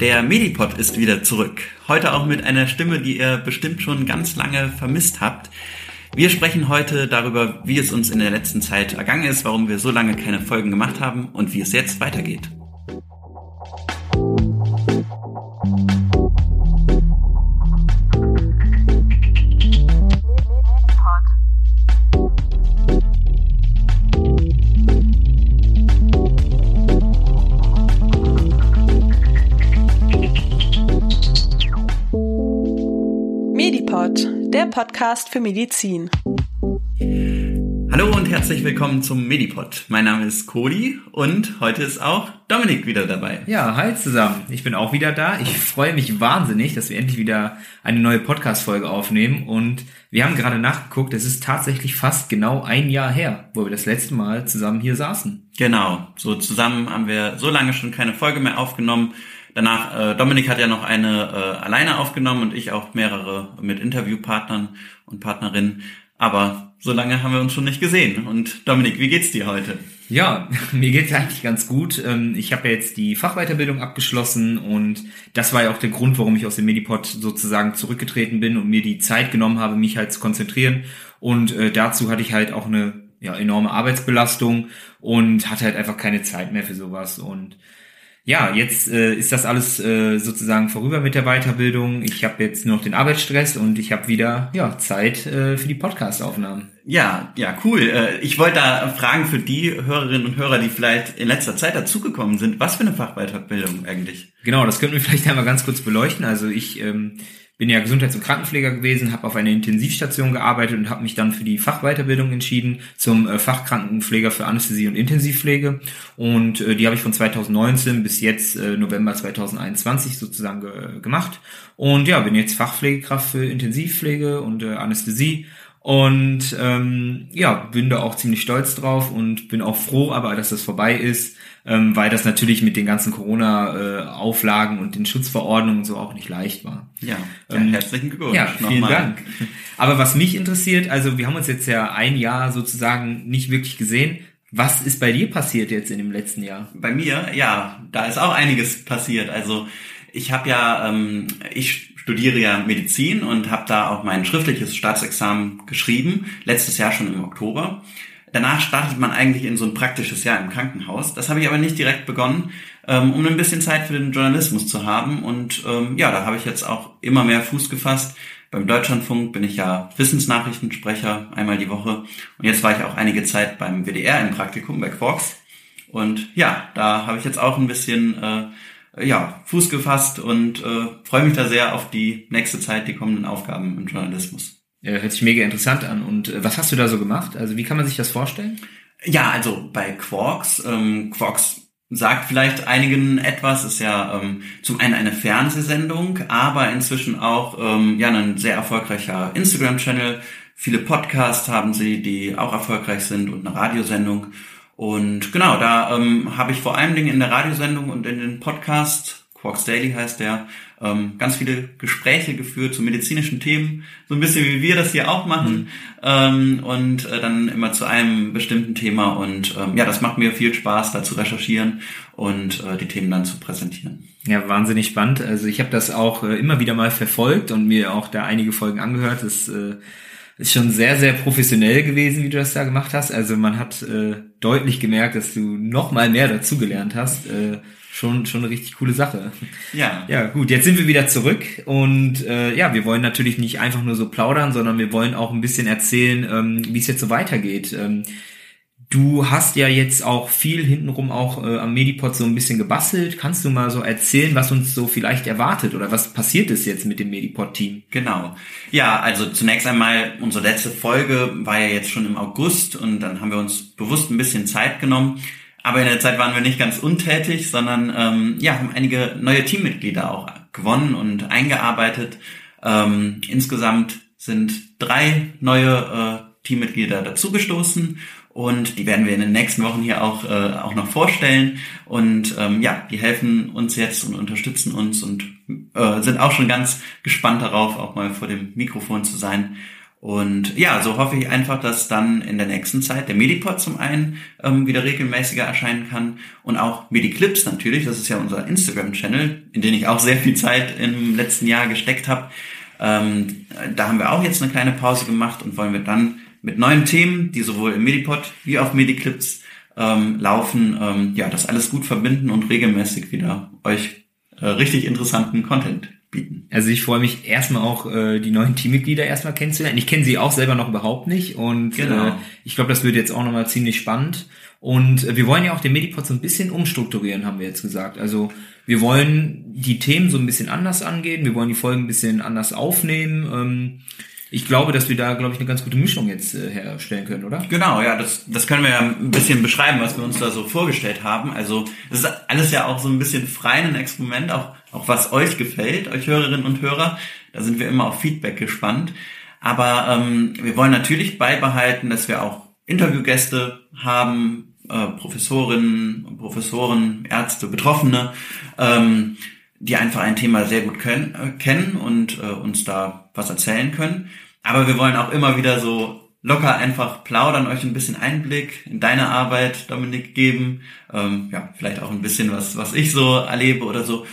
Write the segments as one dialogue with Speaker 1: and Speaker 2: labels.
Speaker 1: Der Medipod ist wieder zurück. Heute auch mit einer Stimme, die ihr bestimmt schon ganz lange vermisst habt. Wir sprechen heute darüber, wie es uns in der letzten Zeit ergangen ist, warum wir so lange keine Folgen gemacht haben und wie es jetzt weitergeht.
Speaker 2: Podcast für Medizin.
Speaker 1: Hallo und herzlich willkommen zum Medipod. Mein Name ist Cody und heute ist auch Dominik wieder dabei.
Speaker 3: Ja, hi zusammen. Ich bin auch wieder da. Ich freue mich wahnsinnig, dass wir endlich wieder eine neue Podcast-Folge aufnehmen und wir haben gerade nachgeguckt, es ist tatsächlich fast genau ein Jahr her, wo wir das letzte Mal zusammen hier saßen.
Speaker 1: Genau, so zusammen haben wir so lange schon keine Folge mehr aufgenommen. Danach, äh, Dominik hat ja noch eine äh, alleine aufgenommen und ich auch mehrere mit Interviewpartnern und Partnerinnen. Aber so lange haben wir uns schon nicht gesehen. Und Dominik, wie geht's dir heute?
Speaker 3: Ja, mir geht's eigentlich ganz gut. Ähm, ich habe ja jetzt die Fachweiterbildung abgeschlossen und das war ja auch der Grund, warum ich aus dem Medipod sozusagen zurückgetreten bin und mir die Zeit genommen habe, mich halt zu konzentrieren. Und äh, dazu hatte ich halt auch eine ja, enorme Arbeitsbelastung und hatte halt einfach keine Zeit mehr für sowas. Und ja, jetzt äh, ist das alles äh, sozusagen vorüber mit der Weiterbildung. Ich habe jetzt nur noch den Arbeitsstress und ich habe wieder ja, Zeit äh, für die Podcast-Aufnahmen.
Speaker 1: Ja, ja, cool. Äh, ich wollte da fragen für die Hörerinnen und Hörer, die vielleicht in letzter Zeit dazugekommen sind, was für eine Fachweiterbildung eigentlich?
Speaker 3: Genau, das könnten wir vielleicht einmal ganz kurz beleuchten. Also ich ähm, bin ja Gesundheits- und Krankenpfleger gewesen, habe auf einer Intensivstation gearbeitet und habe mich dann für die Fachweiterbildung entschieden zum äh, Fachkrankenpfleger für Anästhesie und Intensivpflege. Und äh, die habe ich von 2019 bis jetzt äh, November 2021 sozusagen ge gemacht. Und ja, bin jetzt Fachpflegekraft für Intensivpflege und äh, Anästhesie. Und ähm, ja, bin da auch ziemlich stolz drauf und bin auch froh, aber dass das vorbei ist, ähm, weil das natürlich mit den ganzen Corona-Auflagen und den Schutzverordnungen so auch nicht leicht war.
Speaker 1: Ja, ähm, herzlichen Glückwunsch.
Speaker 3: Ja, vielen nochmal. Dank. Aber was mich interessiert, also wir haben uns jetzt ja ein Jahr sozusagen nicht wirklich gesehen. Was ist bei dir passiert jetzt in dem letzten Jahr?
Speaker 1: Bei mir, ja, da ist auch einiges passiert. Also ich habe ja, ähm, ich studiere ja Medizin und habe da auch mein schriftliches Staatsexamen geschrieben, letztes Jahr schon im Oktober. Danach startet man eigentlich in so ein praktisches Jahr im Krankenhaus. Das habe ich aber nicht direkt begonnen, ähm, um ein bisschen Zeit für den Journalismus zu haben. Und ähm, ja, da habe ich jetzt auch immer mehr Fuß gefasst. Beim Deutschlandfunk bin ich ja Wissensnachrichtensprecher einmal die Woche. Und jetzt war ich auch einige Zeit beim WDR im Praktikum bei Quarks. Und ja, da habe ich jetzt auch ein bisschen äh, ja, Fuß gefasst und äh, freue mich da sehr auf die nächste Zeit, die kommenden Aufgaben im Journalismus.
Speaker 3: Ja, hört sich mega interessant an. Und äh, was hast du da so gemacht? Also wie kann man sich das vorstellen?
Speaker 1: Ja, also bei Quarks, ähm, Quarks sagt vielleicht einigen etwas, ist ja ähm, zum einen eine Fernsehsendung, aber inzwischen auch ähm, ja ein sehr erfolgreicher Instagram-Channel. Viele Podcasts haben sie, die auch erfolgreich sind und eine Radiosendung. Und genau, da ähm, habe ich vor allen Dingen in der Radiosendung und in den Podcast, Quarks Daily heißt der, ähm, ganz viele Gespräche geführt zu medizinischen Themen, so ein bisschen wie wir das hier auch machen mhm. ähm, und äh, dann immer zu einem bestimmten Thema und ähm, ja, das macht mir viel Spaß, da zu recherchieren und äh, die Themen dann zu präsentieren.
Speaker 3: Ja, wahnsinnig spannend. Also ich habe das auch äh, immer wieder mal verfolgt und mir auch da einige Folgen angehört. Das äh, ist schon sehr, sehr professionell gewesen, wie du das da gemacht hast. Also man hat äh, deutlich gemerkt, dass du noch mal mehr dazugelernt hast. Äh, schon, schon eine richtig coole Sache. Ja. Ja, gut, jetzt sind wir wieder zurück und äh, ja, wir wollen natürlich nicht einfach nur so plaudern, sondern wir wollen auch ein bisschen erzählen, ähm, wie es jetzt so weitergeht. Ähm, du hast ja jetzt auch viel hintenrum auch äh, am Medipod so ein bisschen gebastelt. Kannst du mal so erzählen, was uns so vielleicht erwartet oder was passiert ist jetzt mit dem Medipod-Team?
Speaker 1: Genau. Ja, also zunächst einmal, unsere letzte Folge war ja jetzt schon im August und dann haben wir uns bewusst ein bisschen Zeit genommen, aber in der Zeit waren wir nicht ganz untätig, sondern ähm, ja, haben einige neue Teammitglieder auch gewonnen und eingearbeitet. Ähm, insgesamt sind drei neue äh, Teammitglieder dazugestoßen und die werden wir in den nächsten Wochen hier auch, äh, auch noch vorstellen. Und ähm, ja, die helfen uns jetzt und unterstützen uns und äh, sind auch schon ganz gespannt darauf, auch mal vor dem Mikrofon zu sein. Und ja, so hoffe ich einfach, dass dann in der nächsten Zeit der Medipod zum einen ähm, wieder regelmäßiger erscheinen kann und auch Mediclips natürlich, das ist ja unser Instagram-Channel, in den ich auch sehr viel Zeit im letzten Jahr gesteckt habe. Ähm, da haben wir auch jetzt eine kleine Pause gemacht und wollen wir dann mit neuen Themen, die sowohl im Medipod wie auf Mediclips ähm, laufen, ähm, ja, das alles gut verbinden und regelmäßig wieder euch äh, richtig interessanten Content bieten.
Speaker 3: Also ich freue mich erstmal auch, äh, die neuen Teammitglieder erstmal kennenzulernen. Ich kenne sie auch selber noch überhaupt nicht und genau. äh, ich glaube, das wird jetzt auch nochmal ziemlich spannend. Und äh, wir wollen ja auch den Medipod so ein bisschen umstrukturieren, haben wir jetzt gesagt. Also wir wollen die Themen so ein bisschen anders angehen, wir wollen die Folgen ein bisschen anders aufnehmen. Ähm, ich glaube, dass wir da, glaube ich, eine ganz gute Mischung jetzt äh, herstellen können, oder?
Speaker 1: Genau, ja, das, das können wir ja ein bisschen beschreiben, was wir uns da so vorgestellt haben. Also das ist alles ja auch so ein bisschen frei ein Experiment, auch, auch was euch gefällt, euch Hörerinnen und Hörer. Da sind wir immer auf Feedback gespannt. Aber ähm, wir wollen natürlich beibehalten, dass wir auch Interviewgäste haben, äh, Professorinnen, Professoren, Ärzte, Betroffene, ähm, die einfach ein Thema sehr gut können, äh, kennen und äh, uns da was erzählen können. Aber wir wollen auch immer wieder so locker einfach plaudern, euch ein bisschen Einblick in deine Arbeit, Dominik, geben. Ähm, ja, vielleicht auch ein bisschen was, was ich so erlebe oder so.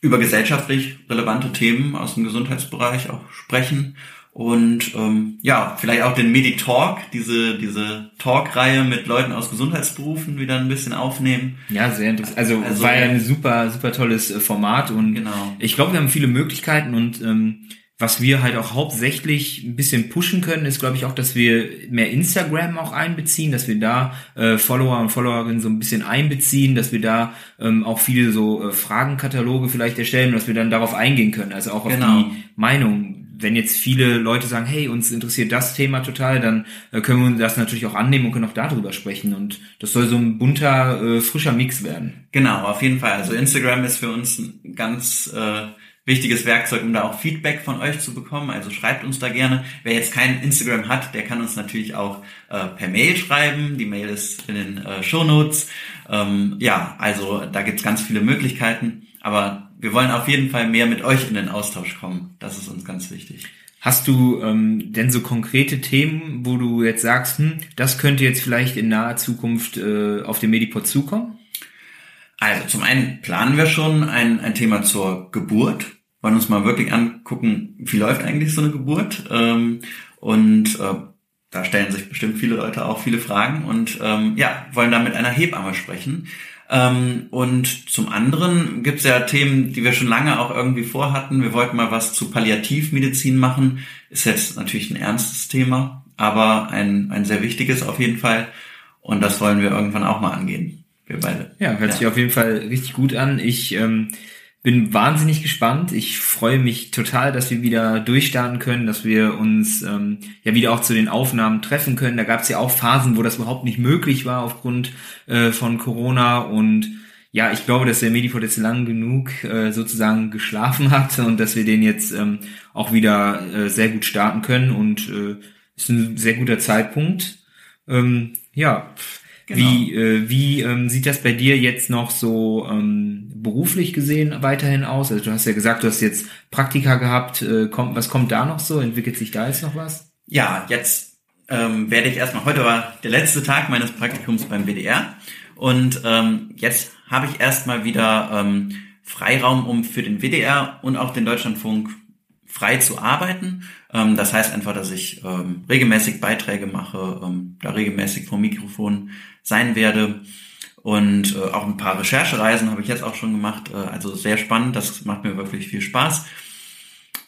Speaker 1: Über gesellschaftlich relevante Themen aus dem Gesundheitsbereich auch sprechen. Und ähm, ja, vielleicht auch den Medi-Talk, diese, diese Talk-Reihe mit Leuten aus Gesundheitsberufen wieder ein bisschen aufnehmen.
Speaker 3: Ja, sehr interessant. Also, also war ja ein super, super tolles äh, Format und genau. ich glaube, wir haben viele Möglichkeiten und ähm, was wir halt auch hauptsächlich ein bisschen pushen können, ist, glaube ich, auch, dass wir mehr Instagram auch einbeziehen, dass wir da äh, Follower und Followerinnen so ein bisschen einbeziehen, dass wir da ähm, auch viele so äh, Fragenkataloge vielleicht erstellen, dass wir dann darauf eingehen können, also auch auf genau. die Meinung. Wenn jetzt viele Leute sagen, hey, uns interessiert das Thema total, dann äh, können wir das natürlich auch annehmen und können auch darüber sprechen. Und das soll so ein bunter, äh, frischer Mix werden.
Speaker 1: Genau, auf jeden Fall. Also Instagram ist für uns ein ganz äh, wichtiges Werkzeug, um da auch Feedback von euch zu bekommen. Also schreibt uns da gerne. Wer jetzt kein Instagram hat, der kann uns natürlich auch äh, per Mail schreiben. Die Mail ist in den äh, Show Notes. Ähm, ja, also da gibt's ganz viele Möglichkeiten. Aber wir wollen auf jeden Fall mehr mit euch in den Austausch kommen. Das ist uns ganz wichtig.
Speaker 3: Hast du ähm, denn so konkrete Themen, wo du jetzt sagst, hm, das könnte jetzt vielleicht in naher Zukunft äh, auf dem Medipod zukommen?
Speaker 1: Also zum einen planen wir schon ein, ein Thema zur Geburt, wollen uns mal wirklich angucken, wie läuft eigentlich so eine Geburt. Ähm, und äh, da stellen sich bestimmt viele Leute auch viele Fragen und ähm, ja, wollen da mit einer Hebamme sprechen. Ähm, und zum anderen gibt es ja Themen, die wir schon lange auch irgendwie vorhatten. Wir wollten mal was zu Palliativmedizin machen. Ist jetzt natürlich ein ernstes Thema, aber ein, ein sehr wichtiges auf jeden Fall. Und das wollen wir irgendwann auch mal angehen. Wir beide.
Speaker 3: Ja, hört ja. sich auf jeden Fall richtig gut an. Ich ähm, bin wahnsinnig gespannt. Ich freue mich total, dass wir wieder durchstarten können, dass wir uns ähm, ja wieder auch zu den Aufnahmen treffen können. Da gab es ja auch Phasen, wo das überhaupt nicht möglich war aufgrund äh, von Corona und ja, ich glaube, dass der Medipod jetzt lang genug äh, sozusagen geschlafen hat und dass wir den jetzt ähm, auch wieder äh, sehr gut starten können und äh, ist ein sehr guter Zeitpunkt. Ähm, ja, Genau. Wie, äh, wie ähm, sieht das bei dir jetzt noch so ähm, beruflich gesehen weiterhin aus? Also du hast ja gesagt, du hast jetzt Praktika gehabt. Äh, kommt, was kommt da noch so? Entwickelt sich da jetzt noch was?
Speaker 1: Ja, jetzt ähm, werde ich erstmal, heute war der letzte Tag meines Praktikums beim WDR und ähm, jetzt habe ich erstmal wieder ähm, Freiraum, um für den WDR und auch den Deutschlandfunk frei zu arbeiten. Ähm, das heißt einfach, dass ich ähm, regelmäßig Beiträge mache, ähm, da regelmäßig vom Mikrofon sein werde. Und äh, auch ein paar Recherchereisen habe ich jetzt auch schon gemacht. Äh, also sehr spannend, das macht mir wirklich viel Spaß.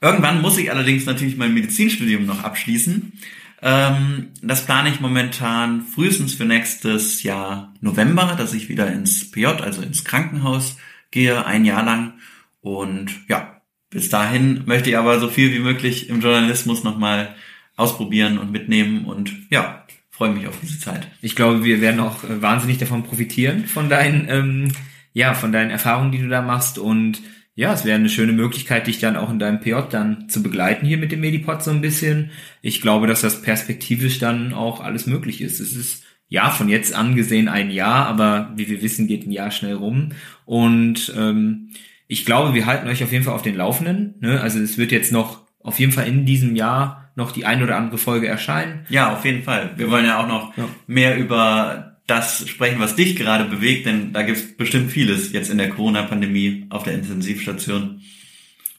Speaker 1: Irgendwann muss ich allerdings natürlich mein Medizinstudium noch abschließen. Ähm, das plane ich momentan frühestens für nächstes Jahr November, dass ich wieder ins PJ, also ins Krankenhaus gehe, ein Jahr lang. Und ja, bis dahin möchte ich aber so viel wie möglich im Journalismus nochmal ausprobieren und mitnehmen und ja, freue mich auf diese Zeit.
Speaker 3: Ich glaube, wir werden auch äh, wahnsinnig davon profitieren, von deinen, ähm, ja, von deinen Erfahrungen, die du da machst und ja, es wäre eine schöne Möglichkeit, dich dann auch in deinem PJ dann zu begleiten hier mit dem Medipod so ein bisschen. Ich glaube, dass das perspektivisch dann auch alles möglich ist. Es ist ja von jetzt an gesehen ein Jahr, aber wie wir wissen, geht ein Jahr schnell rum. Und ähm, ich glaube, wir halten euch auf jeden Fall auf den Laufenden. Ne? Also es wird jetzt noch auf jeden Fall in diesem Jahr noch die ein oder andere Folge erscheinen.
Speaker 1: Ja, auf jeden Fall. Wir wollen ja auch noch
Speaker 3: Ja.
Speaker 1: mehr über das sprechen, was dich gerade bewegt, denn da gibt es bestimmt vieles jetzt in der Corona-Pandemie auf der Intensivstation.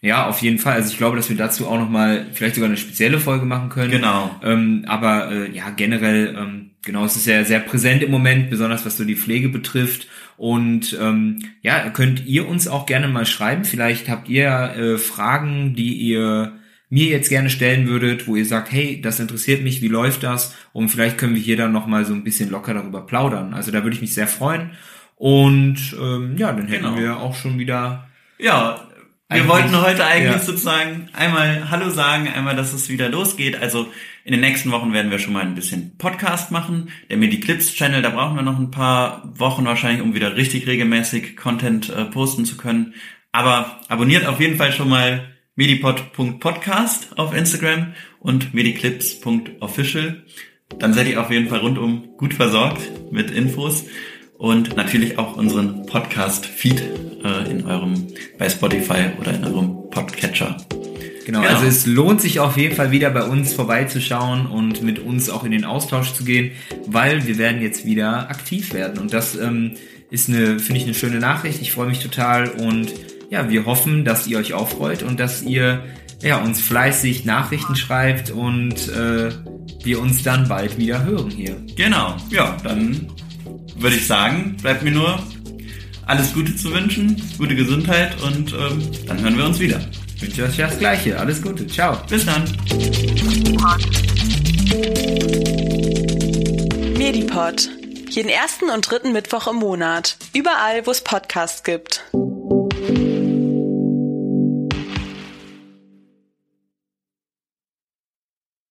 Speaker 3: Ja, auf jeden Fall. Also ich glaube, dass wir dazu auch nochmal vielleicht sogar eine spezielle Folge machen können.
Speaker 1: Genau.
Speaker 3: Ähm, aber äh, ja, generell, ähm, genau, es ist ja sehr präsent im Moment, besonders was so die Pflege betrifft. Und ähm, ja, könnt ihr uns auch gerne mal schreiben. Vielleicht habt ihr äh, Fragen, die ihr mir jetzt gerne stellen würdet, wo ihr sagt, hey, das interessiert mich, wie läuft das? Und vielleicht können wir hier dann nochmal so ein bisschen locker darüber plaudern. Also da würde ich mich sehr freuen. Und ähm, ja, dann hätten
Speaker 1: Genau.
Speaker 3: wir auch schon wieder
Speaker 1: Ja, wir wollten heute eigentlich
Speaker 3: ja.
Speaker 1: sozusagen einmal Hallo sagen, einmal, dass es wieder losgeht. Also in den nächsten Wochen werden wir schon mal ein bisschen Podcast machen. Der Midi-Clips-Channel, da brauchen wir noch ein paar Wochen wahrscheinlich, um wieder richtig regelmäßig Content äh, posten zu können. Aber abonniert auf jeden Fall schon mal medipod.podcast auf Instagram und mediclips.official. Dann seid ihr auf jeden Fall rundum gut versorgt mit Infos und natürlich auch unseren Podcast-Feed äh, in eurem, bei Spotify oder in eurem Podcatcher.
Speaker 3: Genau,
Speaker 1: Genau.
Speaker 3: also es lohnt sich auf jeden Fall wieder bei uns vorbeizuschauen und mit uns auch in den Austausch zu gehen, weil wir werden jetzt wieder aktiv werden und das ähm, ist eine, finde ich, eine schöne Nachricht. Ich freue mich total und ja, wir hoffen, dass ihr euch auch freut und dass ihr ja, uns fleißig Nachrichten schreibt und äh, wir uns dann bald wieder hören hier.
Speaker 1: Genau, ja, dann würde ich sagen, bleibt mir nur alles Gute zu wünschen, gute Gesundheit und ähm, dann hören wir uns wieder.
Speaker 3: Ich wünsche euch das Gleiche. Alles Gute. Ciao.
Speaker 1: Bis dann.
Speaker 2: Medipod. Jeden ersten und dritten Mittwoch im Monat. Überall, wo es Podcasts gibt.